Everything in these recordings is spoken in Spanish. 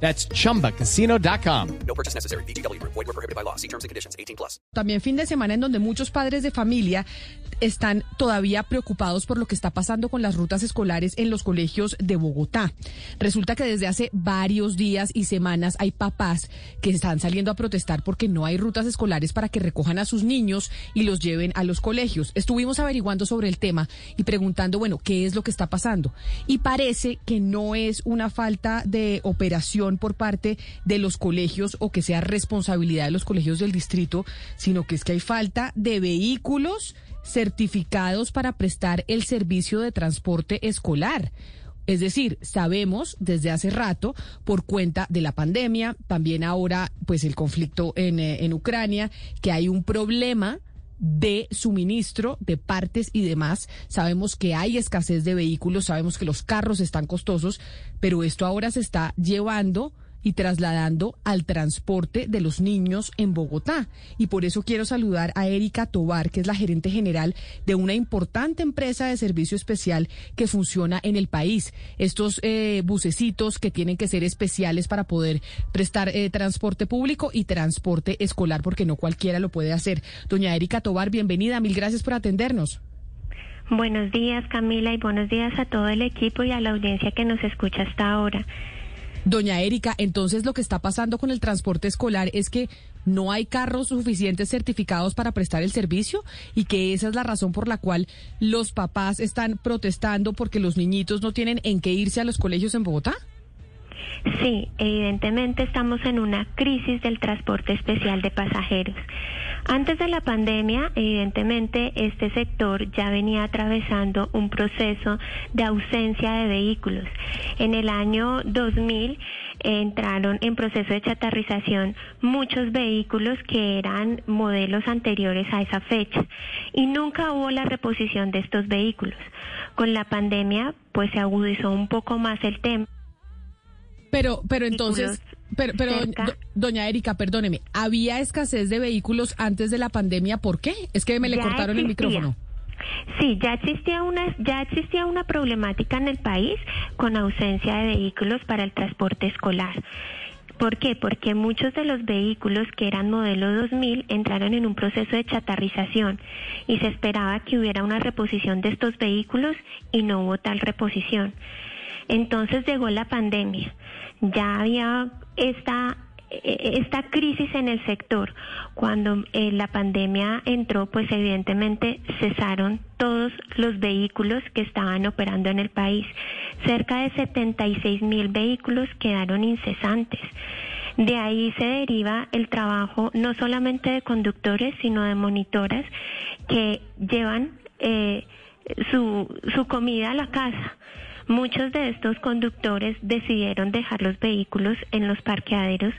That's chumbacasino.com. No purchase necessary. BGW. Void were prohibited by law. See terms and conditions. 18 plus. También fin de semana en donde muchos padres de familia están todavía preocupados por lo que está pasando con las rutas escolares en los colegios de Bogotá. Resulta que desde hace varios días y semanas hay papás que están saliendo a protestar porque no hay rutas escolares para que recojan a sus niños y los lleven a los colegios. Estuvimos averiguando sobre el tema y preguntando, bueno, ¿qué es lo que está pasando? Y parece que no es una falta de operación por parte de los colegios o que sea responsabilidad de los colegios del distrito, sino que es que hay falta de vehículos certificados para prestar el servicio de transporte escolar. Es decir, sabemos desde hace rato, por cuenta de la pandemia, también ahora, pues el conflicto en, eh, en Ucrania, que hay un problema de suministro de partes y demás. Sabemos que hay escasez de vehículos, sabemos que los carros están costosos, pero esto ahora se está llevando y trasladando al transporte de los niños en Bogotá. Y por eso quiero saludar a Erika Tobar, que es la gerente general de una importante empresa de servicio especial que funciona en el país. Estos eh, bucecitos que tienen que ser especiales para poder prestar eh, transporte público y transporte escolar, porque no cualquiera lo puede hacer. Doña Erika Tobar, bienvenida. Mil gracias por atendernos. Buenos días, Camila, y buenos días a todo el equipo y a la audiencia que nos escucha hasta ahora. Doña Erika, entonces lo que está pasando con el transporte escolar es que no hay carros suficientes certificados para prestar el servicio y que esa es la razón por la cual los papás están protestando porque los niñitos no tienen en qué irse a los colegios en Bogotá. Sí, evidentemente estamos en una crisis del transporte especial de pasajeros. Antes de la pandemia, evidentemente, este sector ya venía atravesando un proceso de ausencia de vehículos. En el año 2000 entraron en proceso de chatarrización muchos vehículos que eran modelos anteriores a esa fecha y nunca hubo la reposición de estos vehículos. Con la pandemia, pues se agudizó un poco más el tema. Pero, pero entonces, pero, pero cerca. doña Erika, perdóneme, ¿había escasez de vehículos antes de la pandemia? ¿Por qué? Es que me le Ya cortaron el micrófono. Sí, ya existía una ya existía una problemática en el país con ausencia de vehículos para el transporte escolar. ¿Por qué? Porque muchos de los vehículos que eran modelo 2000 entraron en un proceso de chatarrización y se esperaba que hubiera una reposición de estos vehículos y no hubo tal reposición. Entonces llegó la pandemia. Ya había esta eh, esta crisis en el sector. Cuando eh, la pandemia entró, pues evidentemente cesaron todos los vehículos que estaban operando en el país. Cerca de 76 mil vehículos quedaron incesantes. De ahí se deriva el trabajo no solamente de conductores, sino de monitoras que llevan eh, su, su comida a la casa. Muchos de estos conductores decidieron dejar los vehículos en los parqueaderos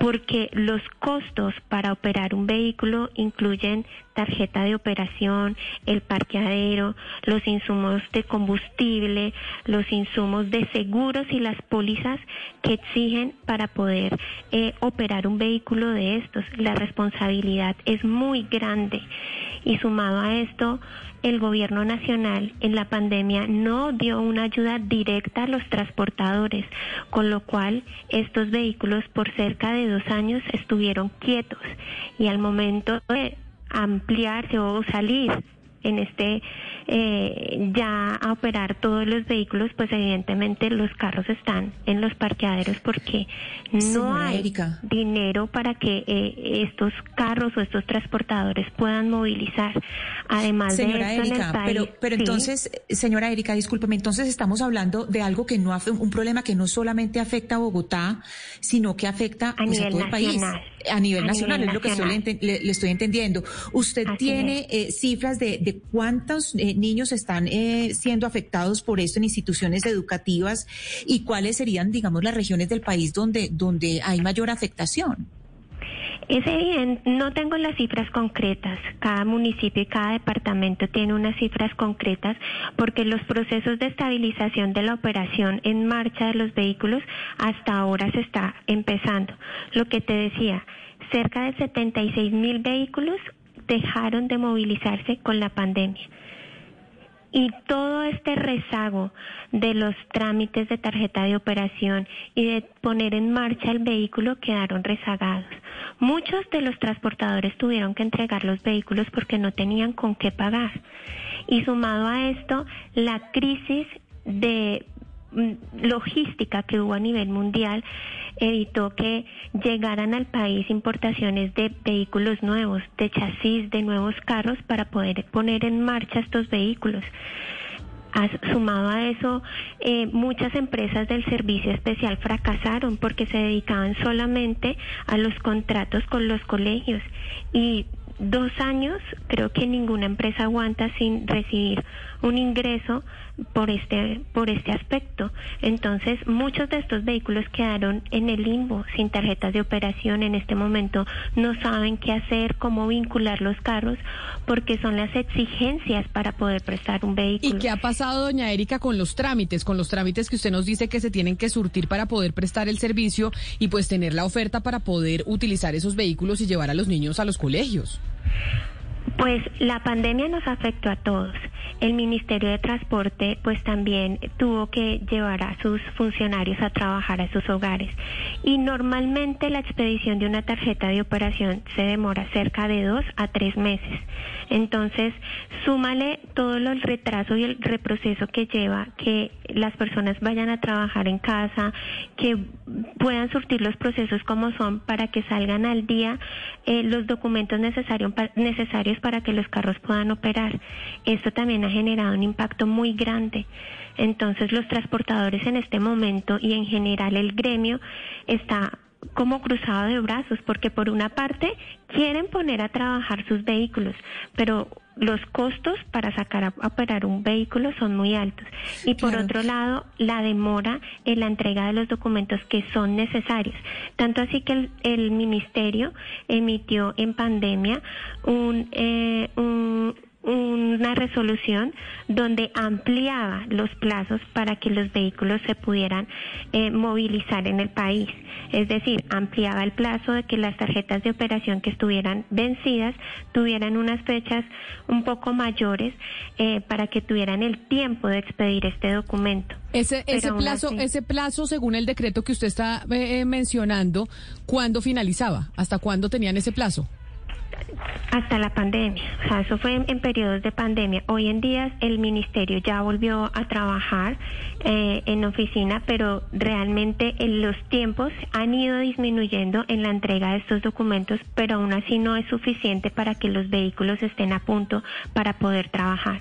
porque los costos para operar un vehículo incluyen tarjeta de operación, el parqueadero, los insumos de combustible, los insumos de seguros y las pólizas que exigen para poder eh, operar un vehículo de estos. La responsabilidad es muy grande y sumado a esto, el gobierno nacional en la pandemia no dio una ayuda directa a los transportadores, con lo cual estos vehículos por cerca de dos años estuvieron quietos y al momento de ampliarse o salir en este eh, ya a operar todos los vehículos, pues evidentemente los carros están en los parqueaderos porque no hay Erika. dinero para que eh, estos carros o estos transportadores puedan movilizar. Además Señora de esto en Erika, el país, pero, pero sí. entonces, señora Erika, discúlpeme, entonces estamos hablando de algo que no un problema que no solamente afecta a Bogotá, sino que afecta A pues, nivel todo el país. A nivel A nacional, nivel es lo que estoy, le, le estoy entendiendo. ¿Usted Así tiene eh, cifras de, de cuántos eh, niños están eh, siendo afectados por esto en instituciones educativas y cuáles serían, digamos, las regiones del país donde, donde hay mayor afectación? Es evidente, no tengo las cifras concretas. Cada municipio y cada departamento tiene unas cifras concretas porque los procesos de estabilización de la operación en marcha de los vehículos hasta ahora se está empezando. Lo que te decía, cerca de 76 mil vehículos dejaron de movilizarse con la pandemia. Y todo este rezago de los trámites de tarjeta de operación y de poner en marcha el vehículo quedaron rezagados. Muchos de los transportadores tuvieron que entregar los vehículos porque no tenían con qué pagar. Y sumado a esto, la crisis de logística que hubo a nivel mundial evitó que llegaran al país importaciones de vehículos nuevos, de chasis, de nuevos carros para poder poner en marcha estos vehículos. Sumado a eso, eh, muchas empresas del servicio especial fracasaron porque se dedicaban solamente a los contratos con los colegios y dos años creo que ninguna empresa aguanta sin recibir un ingreso por este por este aspecto. Entonces muchos de estos vehículos quedaron en el limbo sin tarjetas de operación en este momento no saben qué hacer cómo vincular los carros porque son las exigencias para poder prestar un vehículo. y qué ha pasado doña Erika con los trámites con los trámites que usted nos dice que se tienen que surtir para poder prestar el servicio y pues tener la oferta para poder utilizar esos vehículos y llevar a los niños a los colegios pues la pandemia nos afectó a todos. El Ministerio de Transporte pues también tuvo que llevar a sus funcionarios a trabajar a sus hogares y normalmente la expedición de una tarjeta de operación se demora cerca de dos a tres meses. Entonces, súmale todo el retraso y el reproceso que lleva que las personas vayan a trabajar en casa, que puedan surtir los procesos como son para que salgan al día eh, los documentos necesarios, necesarios para que los carros puedan operar. Esto también ha generado un impacto muy grande. Entonces los transportadores en este momento y en general el gremio está como cruzado de brazos, porque por una parte quieren poner a trabajar sus vehículos, pero los costos para sacar a operar un vehículo son muy altos. Y por otro lado, la demora en la entrega de los documentos que son necesarios. Tanto así que el, el ministerio emitió en pandemia un, eh, un una resolución donde ampliaba los plazos para que los vehículos se pudieran eh, movilizar en el país. Es decir, ampliaba el plazo de que las tarjetas de operación que estuvieran vencidas tuvieran unas fechas un poco mayores eh, para que tuvieran el tiempo de expedir este documento. Ese, ese plazo, ese plazo, según el decreto que usted está eh, mencionando, ¿cuándo finalizaba? ¿Hasta cuándo tenían ese plazo? Hasta la pandemia, o sea, eso fue en, periodos de pandemia. Hoy en día el ministerio ya volvió a trabajar eh, en oficina, pero realmente en los tiempos han ido disminuyendo en la entrega de estos documentos, pero aún así no es suficiente para que los vehículos estén a punto para poder trabajar.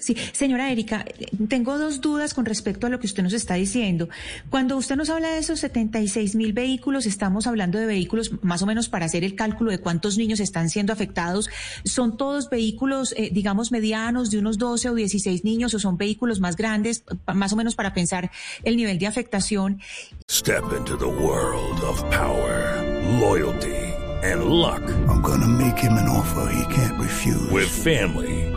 Sí, señora Erika, tengo dos dudas con respecto a lo que usted nos está diciendo. Cuando usted nos habla de esos 76 mil vehículos, estamos hablando de vehículos más o menos para hacer el cálculo de cuántos niños están siendo afectados. ¿Son todos vehículos, eh, digamos, medianos de unos 12 o 16 niños o son vehículos más grandes, más o menos para pensar el nivel de afectación? Step into the world of power, loyalty and luck. I'm gonna make him an offer he can't refuse. With family.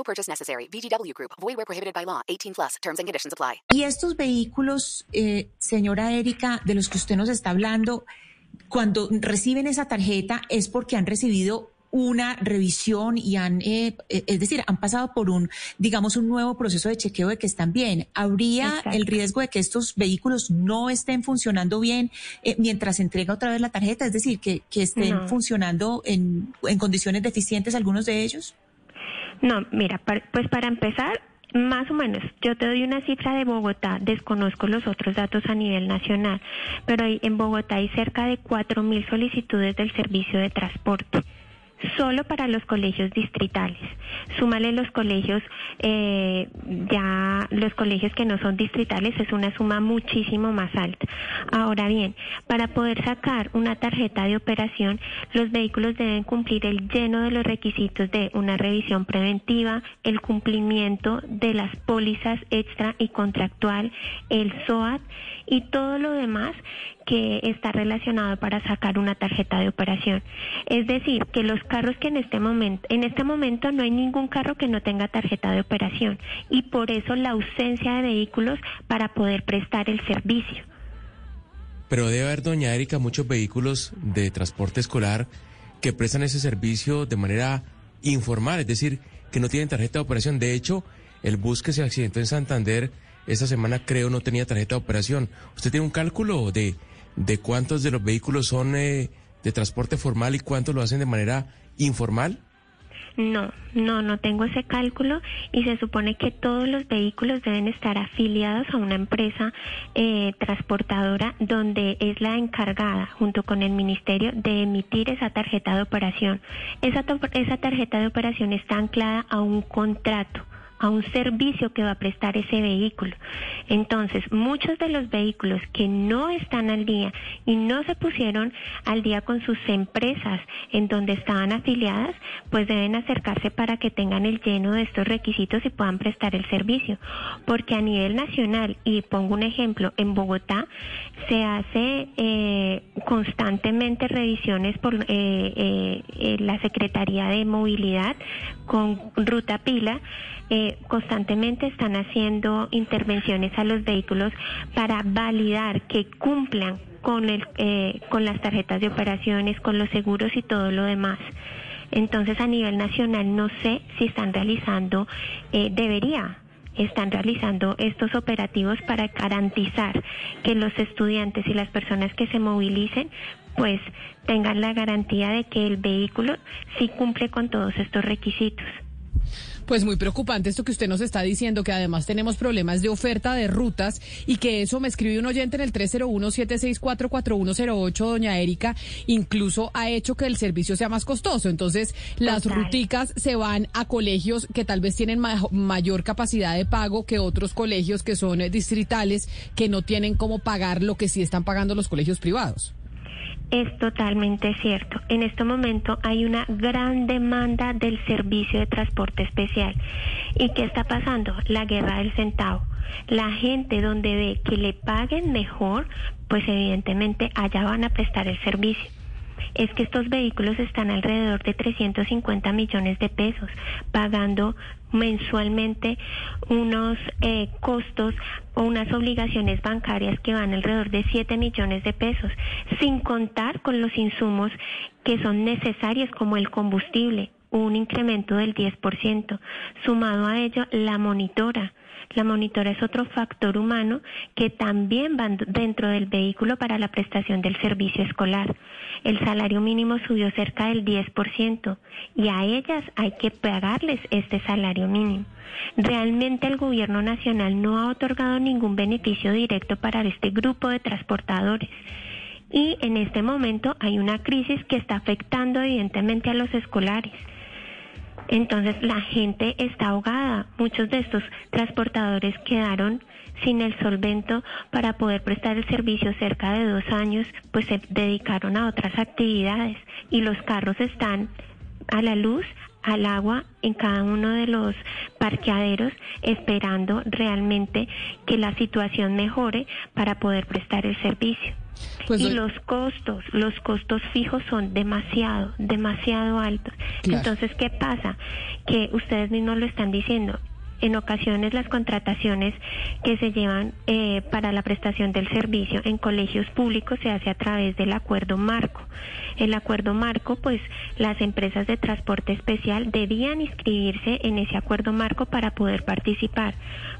No purchase necessary. VGW Group. Void where prohibited by law. 18 plus. Terms and conditions apply. Y estos vehículos, eh, señora Erika, de los que usted nos está hablando, cuando reciben esa tarjeta es porque han recibido una revisión y han, eh, eh, es decir, han pasado por un, digamos, un nuevo proceso de chequeo de que están bien. ¿Habría el riesgo de que estos vehículos no estén funcionando bien eh, mientras se entrega otra vez la tarjeta? Es decir, que, que estén funcionando en, en condiciones deficientes algunos de ellos? No, mira, pues para empezar, más o menos, yo te doy una cifra de Bogotá, desconozco los otros datos a nivel nacional, pero en Bogotá hay cerca de 4.000 solicitudes del servicio de transporte. Solo para los colegios distritales. Súmale los colegios, eh, ya los colegios que no son distritales es una suma muchísimo más alta. Ahora bien, para poder sacar una tarjeta de operación, los vehículos deben cumplir el lleno de los requisitos de una revisión preventiva, el cumplimiento de las pólizas extra y contractual, el SOAT y todo lo demás que está relacionado para sacar una tarjeta de operación. Es decir, que los carros que en este momento, en este momento no hay ningún carro que no tenga tarjeta de operación y por eso la ausencia de vehículos para poder prestar el servicio. Pero debe haber, doña Erika, muchos vehículos de transporte escolar que prestan ese servicio de manera informal, es decir, que no tienen tarjeta de operación. De hecho, el bus que se accidentó en Santander esta semana creo no tenía tarjeta de operación. ¿Usted tiene un cálculo de, de cuántos de los vehículos son eh, de transporte formal y cuántos lo hacen de manera informal? No, no, no tengo ese cálculo y se supone que todos los vehículos deben estar afiliados a una empresa eh, transportadora donde es la encargada, junto con el ministerio, de emitir esa tarjeta de operación. Esa, esa tarjeta de operación está anclada a un contrato a un servicio que va a prestar ese vehículo. Entonces, muchos de los vehículos que no están al día y no se pusieron al día con sus empresas en donde estaban afiliadas, pues deben acercarse para que tengan el lleno de estos requisitos y puedan prestar el servicio. Porque a nivel nacional, y pongo un ejemplo, en Bogotá se hace eh, constantemente revisiones por eh, eh, la Secretaría de Movilidad con Ruta Pila eh, constantemente están haciendo intervenciones a los vehículos para validar que cumplan con, el, eh, con las tarjetas de operaciones, con los seguros y todo lo demás. Entonces, a nivel nacional, no sé si están realizando, eh, debería están realizando estos operativos para garantizar que los estudiantes y las personas que se movilicen pues tengan la garantía de que el vehículo sí cumple con todos estos requisitos. Pues muy preocupante esto que usted nos está diciendo, que además tenemos problemas de oferta de rutas y que eso me escribe un oyente en el 301-764-4108, doña Erika, incluso ha hecho que el servicio sea más costoso. Entonces, las ruticas se van a colegios que tal vez tienen mayor capacidad de pago que otros colegios que son eh, distritales, que no tienen cómo pagar lo que sí están pagando los colegios privados. Es totalmente cierto. En este momento hay una gran demanda del servicio de transporte especial. ¿Y qué está pasando? La guerra del centavo. La gente donde ve que le paguen mejor, pues evidentemente allá van a prestar el servicio es que estos vehículos están alrededor de 350 millones de pesos, pagando mensualmente unos eh, costos o unas obligaciones bancarias que van alrededor de 7 millones de pesos, sin contar con los insumos que son necesarios como el combustible, un incremento del 10%, sumado a ello la monitora, la monitora es otro factor humano que también va dentro del vehículo para la prestación del servicio escolar. El salario mínimo subió cerca del 10% y a ellas hay que pagarles este salario mínimo. Realmente el gobierno nacional no ha otorgado ningún beneficio directo para este grupo de transportadores. Y en este momento hay una crisis que está afectando evidentemente a los escolares. Entonces la gente está ahogada. Muchos de estos transportadores quedaron sin el solvento para poder prestar el servicio cerca de dos años, pues se dedicaron a otras actividades y los carros están a la luz, al agua en cada uno de los parqueaderos esperando realmente que la situación mejore para poder prestar el servicio. Pues y los costos, los costos fijos son demasiado, demasiado altos. Entonces, ¿qué pasa? Que ustedes mismos lo están diciendo. En ocasiones las contrataciones que se llevan eh, para la prestación del servicio en colegios públicos se hace a través del acuerdo marco. El acuerdo marco, pues las empresas de transporte especial debían inscribirse en ese acuerdo marco para poder participar.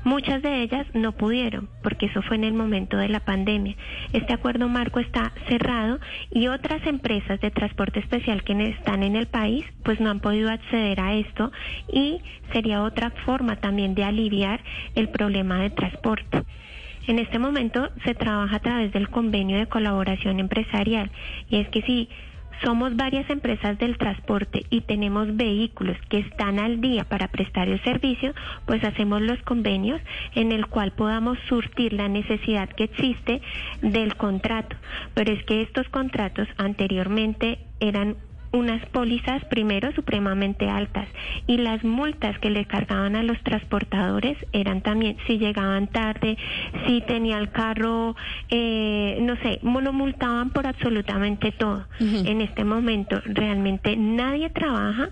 Muchas de ellas no pudieron, porque eso fue en el momento de la pandemia. Este acuerdo marco está cerrado y otras empresas de transporte especial que están en el país, pues no han podido acceder a esto y sería otra forma también de aliviar el problema de transporte. En este momento se trabaja a través del convenio de colaboración empresarial y es que si somos varias empresas del transporte y tenemos vehículos que están al día para prestar el servicio, pues hacemos los convenios en el cual podamos surtir la necesidad que existe del contrato. Pero es que estos contratos anteriormente eran unas pólizas primero supremamente altas y las multas que le cargaban a los transportadores eran también si llegaban tarde, si tenía el carro, eh, no sé, monomultaban por absolutamente todo. En este momento realmente nadie trabaja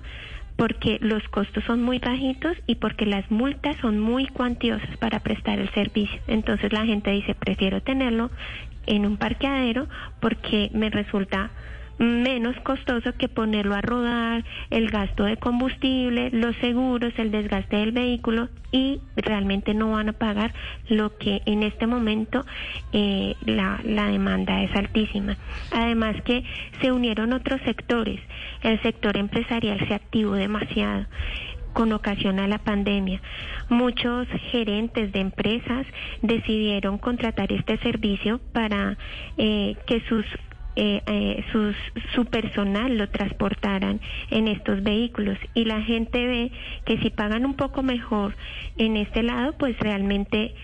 porque los costos son muy bajitos y porque las multas son muy cuantiosas para prestar el servicio. Entonces la gente dice, prefiero tenerlo en un parqueadero porque me resulta menos costoso que ponerlo a rodar, el gasto de combustible, los seguros, el desgaste del vehículo y realmente no van a pagar lo que en este momento eh, la, la demanda es altísima. Además que se unieron otros sectores, el sector empresarial se activó demasiado con ocasión a la pandemia. Muchos gerentes de empresas decidieron contratar este servicio para eh, que sus eh, eh, sus, su personal lo transportaran en estos vehículos. Y la gente ve que si pagan un poco mejor en este lado pues realmente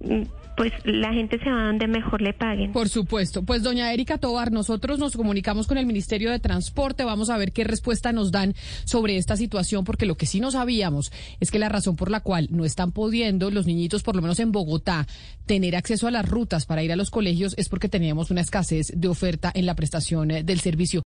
mm, pues la gente se va donde mejor le paguen. Por supuesto. Pues doña Erika Tobar, nosotros nos comunicamos con el Ministerio de Transporte, vamos a ver qué respuesta nos dan sobre esta situación, porque lo que sí no sabíamos es que la razón por la cual no están pudiendo los niñitos, por lo menos en Bogotá, tener acceso a las rutas para ir a los colegios es porque teníamos una escasez de oferta en la prestación eh, del servicio.